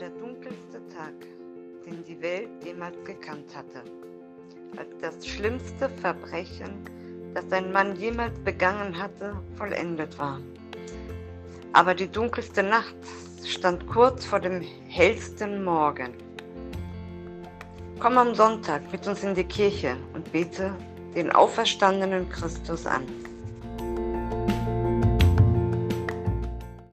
der dunkelste Tag, den die Welt jemals gekannt hatte. Als das schlimmste Verbrechen, das ein Mann jemals begangen hatte, vollendet war. Aber die dunkelste Nacht stand kurz vor dem hellsten Morgen. Komm am Sonntag mit uns in die Kirche und bete den auferstandenen Christus an.